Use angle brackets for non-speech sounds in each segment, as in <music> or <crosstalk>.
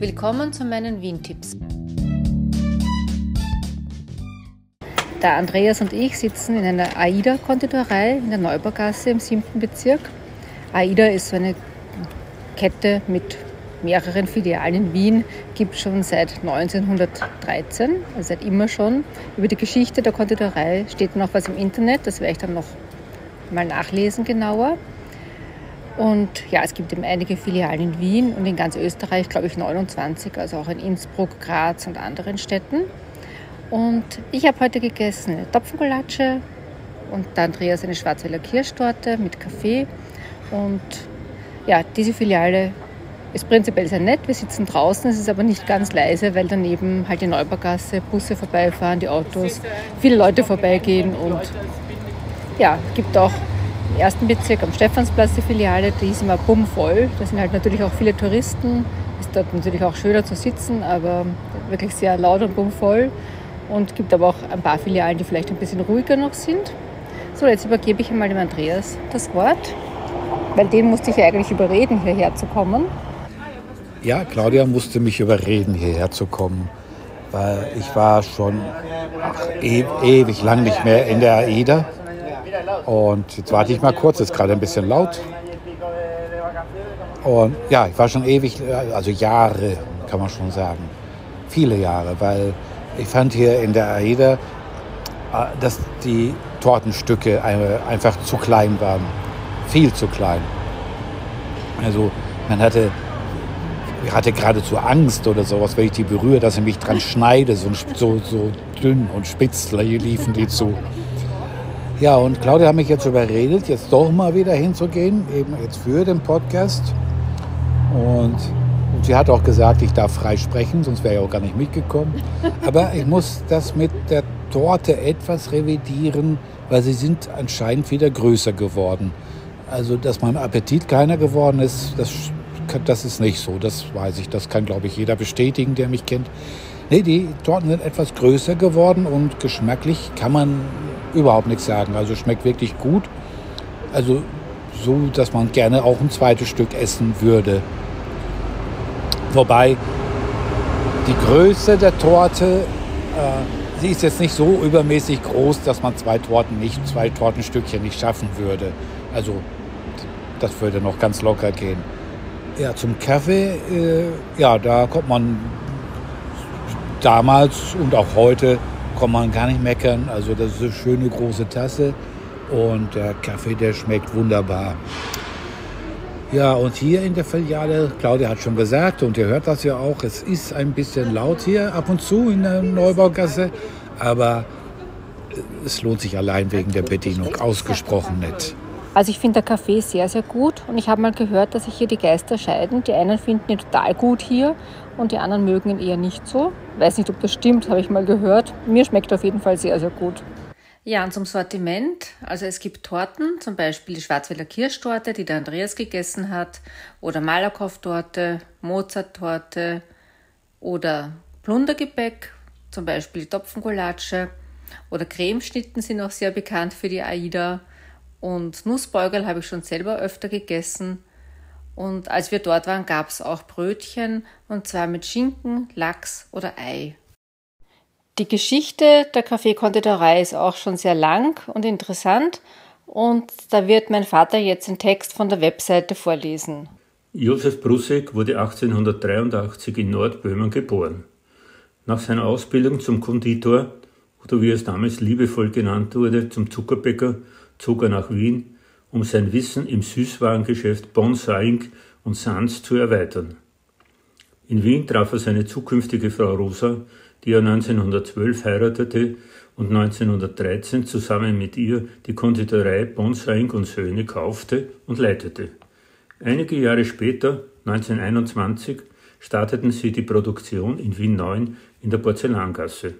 Willkommen zu meinen Wien-Tipps. Der Andreas und ich sitzen in einer AIDA-Konditorei in der Neubaugasse im 7. Bezirk. AIDA ist so eine Kette mit mehreren Filialen in Wien, gibt es schon seit 1913, also seit immer schon. Über die Geschichte der Konditorei steht noch was im Internet, das werde ich dann noch mal nachlesen genauer. Und ja, es gibt eben einige Filialen in Wien und in ganz Österreich, glaube ich, 29, also auch in Innsbruck, Graz und anderen Städten. Und ich habe heute gegessen eine Topfengulatsche und der Andreas eine Schwarzwälder Kirschtorte mit Kaffee. Und ja, diese Filiale ist prinzipiell sehr nett. Wir sitzen draußen, es ist aber nicht ganz leise, weil daneben halt die Neubaugasse, Busse vorbeifahren, die Autos, viele Leute vorbeigehen und ja, gibt auch im ersten Bezirk am Stephansplatz die Filiale, die ist immer bummvoll. Da sind halt natürlich auch viele Touristen. Ist dort natürlich auch schöner zu sitzen, aber wirklich sehr laut und bummvoll. Und gibt aber auch ein paar Filialen, die vielleicht ein bisschen ruhiger noch sind. So, jetzt übergebe ich einmal dem Andreas das Wort, weil den musste ich ja eigentlich überreden, hierher zu kommen. Ja, Claudia musste mich überreden, hierher zu kommen, weil ich war schon ach, e ewig lang nicht mehr in der AIDA und jetzt warte ich mal kurz, ist gerade ein bisschen laut. Und ja, ich war schon ewig, also Jahre, kann man schon sagen. Viele Jahre, weil ich fand hier in der AIDA, äh, dass die Tortenstücke einfach zu klein waren. Viel zu klein. Also man hatte, ich hatte geradezu Angst oder sowas, wenn ich die berühre, dass ich mich dran schneide. So, so, so dünn und spitz liefen die zu. Ja, und Claudia hat mich jetzt überredet, jetzt doch mal wieder hinzugehen, eben jetzt für den Podcast. Und, und sie hat auch gesagt, ich darf frei sprechen, sonst wäre ich auch gar nicht mitgekommen. <laughs> Aber ich muss das mit der Torte etwas revidieren, weil sie sind anscheinend wieder größer geworden. Also, dass mein Appetit keiner geworden ist, das, das ist nicht so. Das weiß ich. Das kann, glaube ich, jeder bestätigen, der mich kennt. Nee, die Torten sind etwas größer geworden und geschmacklich kann man überhaupt nichts sagen. Also schmeckt wirklich gut. Also so, dass man gerne auch ein zweites Stück essen würde. Wobei die Größe der Torte, äh, sie ist jetzt nicht so übermäßig groß, dass man zwei Torten nicht, zwei Tortenstückchen nicht schaffen würde. Also das würde noch ganz locker gehen. Ja, zum Kaffee, äh, ja, da kommt man damals und auch heute kann man gar nicht meckern. Also das ist eine schöne große Tasse und der Kaffee, der schmeckt wunderbar. Ja, und hier in der Filiale, Claudia hat schon gesagt, und ihr hört das ja auch, es ist ein bisschen laut hier ab und zu in der Neubaugasse, aber es lohnt sich allein wegen der Bedienung, ausgesprochen nett. Also ich finde der Kaffee sehr, sehr gut und ich habe mal gehört, dass sich hier die Geister scheiden. Die einen finden ihn total gut hier und die anderen mögen ihn eher nicht so. Weiß nicht, ob das stimmt, habe ich mal gehört. Mir schmeckt er auf jeden Fall sehr, sehr gut. Ja, und zum Sortiment. Also es gibt Torten, zum Beispiel die Schwarzwälder Kirschtorte, die der Andreas gegessen hat, oder Malakoff-Torte, Mozart-Torte oder Plundergebäck, zum Beispiel die Topfengulatsche oder Cremeschnitten sind auch sehr bekannt für die AIDA. Und Nussbeugerl habe ich schon selber öfter gegessen. Und als wir dort waren, gab es auch Brötchen und zwar mit Schinken, Lachs oder Ei. Die Geschichte der Kaffeekonditorei ist auch schon sehr lang und interessant und da wird mein Vater jetzt den Text von der Webseite vorlesen. Josef Brusek wurde 1883 in Nordböhmen geboren. Nach seiner Ausbildung zum Konditor oder wie es damals liebevoll genannt wurde, zum Zuckerbäcker, zog er nach Wien um sein Wissen im Süßwarengeschäft Bonsaing und Sands zu erweitern. In Wien traf er seine zukünftige Frau Rosa, die er 1912 heiratete und 1913 zusammen mit ihr die Konditorei Bonsaing und Söhne kaufte und leitete. Einige Jahre später, 1921, starteten sie die Produktion in Wien 9 in der Porzellangasse.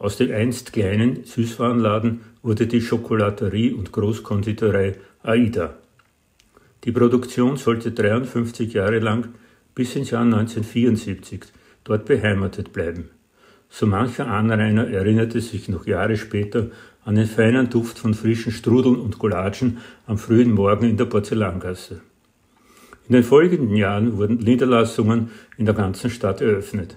Aus dem einst kleinen Süßwarenladen wurde die Schokolaterie und Großkonditorei Aida. Die Produktion sollte 53 Jahre lang bis ins Jahr 1974 dort beheimatet bleiben. So mancher Anrainer erinnerte sich noch Jahre später an den feinen Duft von frischen Strudeln und Collagen am frühen Morgen in der Porzellangasse. In den folgenden Jahren wurden Niederlassungen in der ganzen Stadt eröffnet.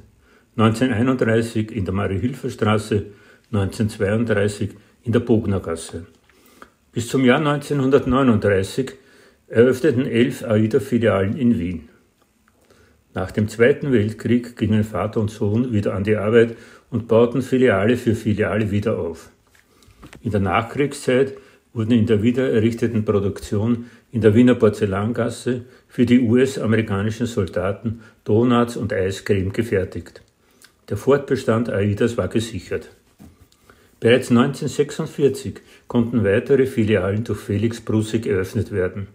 1931 in der Marie-Hilfer-Straße, 1932 in der Bognergasse. Bis zum Jahr 1939 eröffneten elf AIDA-Filialen in Wien. Nach dem Zweiten Weltkrieg gingen Vater und Sohn wieder an die Arbeit und bauten Filiale für Filiale wieder auf. In der Nachkriegszeit wurden in der wiedererrichteten Produktion in der Wiener Porzellangasse für die US-amerikanischen Soldaten Donuts und Eiscreme gefertigt. Der Fortbestand AIDAs war gesichert. Bereits 1946 konnten weitere Filialen durch Felix Brussig eröffnet werden.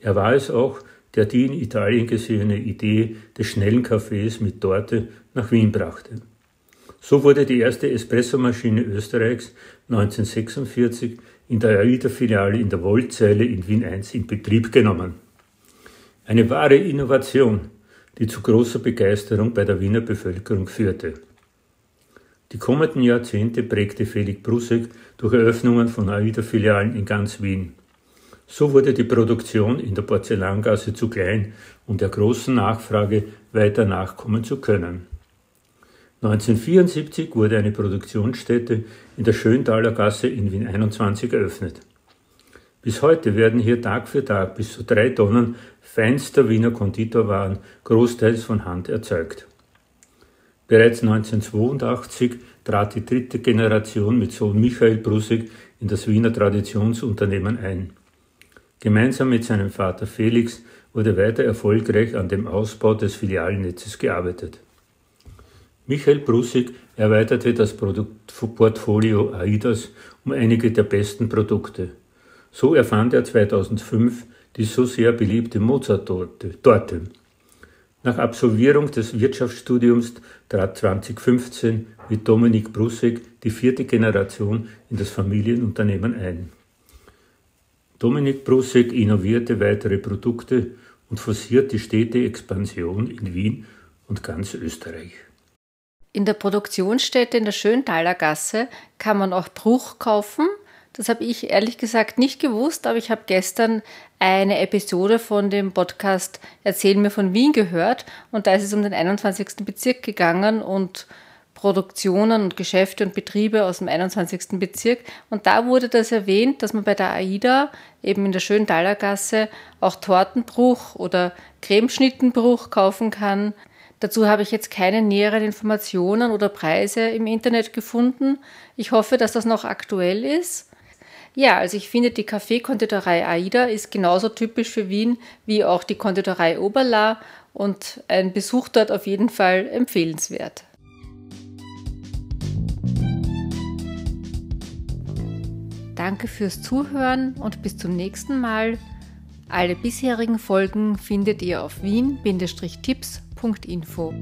Er war es auch, der die in Italien gesehene Idee des schnellen Kaffees mit Torte nach Wien brachte. So wurde die erste Espressomaschine Österreichs 1946 in der AIDA-Filiale in der Wollzeile in Wien I in Betrieb genommen. Eine wahre Innovation, die zu großer Begeisterung bei der Wiener Bevölkerung führte. Die kommenden Jahrzehnte prägte Felix Brusek durch Eröffnungen von AIDA-Filialen in ganz Wien. So wurde die Produktion in der Porzellangasse zu klein, um der großen Nachfrage weiter nachkommen zu können. 1974 wurde eine Produktionsstätte in der Schöntaler Gasse in Wien 21 eröffnet. Bis heute werden hier Tag für Tag bis zu drei Tonnen feinster Wiener Konditorwaren großteils von Hand erzeugt. Bereits 1982 trat die dritte Generation mit Sohn Michael Brusig in das Wiener Traditionsunternehmen ein. Gemeinsam mit seinem Vater Felix wurde weiter erfolgreich an dem Ausbau des Filialnetzes gearbeitet. Michael Brussig erweiterte das Produktportfolio AIDAS um einige der besten Produkte. So erfand er 2005 die so sehr beliebte Mozart-Torte. Nach Absolvierung des Wirtschaftsstudiums trat 2015 mit Dominik Brussig die vierte Generation in das Familienunternehmen ein. Dominik Brussig innovierte weitere Produkte und forciert die stete Expansion in Wien und ganz Österreich. In der Produktionsstätte in der Schöntaler Gasse kann man auch Bruch kaufen. Das habe ich ehrlich gesagt nicht gewusst, aber ich habe gestern eine Episode von dem Podcast Erzähl mir von Wien gehört und da ist es um den 21. Bezirk gegangen und Produktionen und Geschäfte und Betriebe aus dem 21. Bezirk. Und da wurde das erwähnt, dass man bei der AIDA eben in der Schöntaler Gasse auch Tortenbruch oder Cremeschnittenbruch kaufen kann. Dazu habe ich jetzt keine näheren Informationen oder Preise im Internet gefunden. Ich hoffe, dass das noch aktuell ist. Ja, also ich finde, die Kaffeekonditorei AIDA ist genauso typisch für Wien wie auch die Konditorei Oberla und ein Besuch dort auf jeden Fall empfehlenswert. Danke fürs Zuhören und bis zum nächsten Mal. Alle bisherigen Folgen findet ihr auf wien-tipps.info.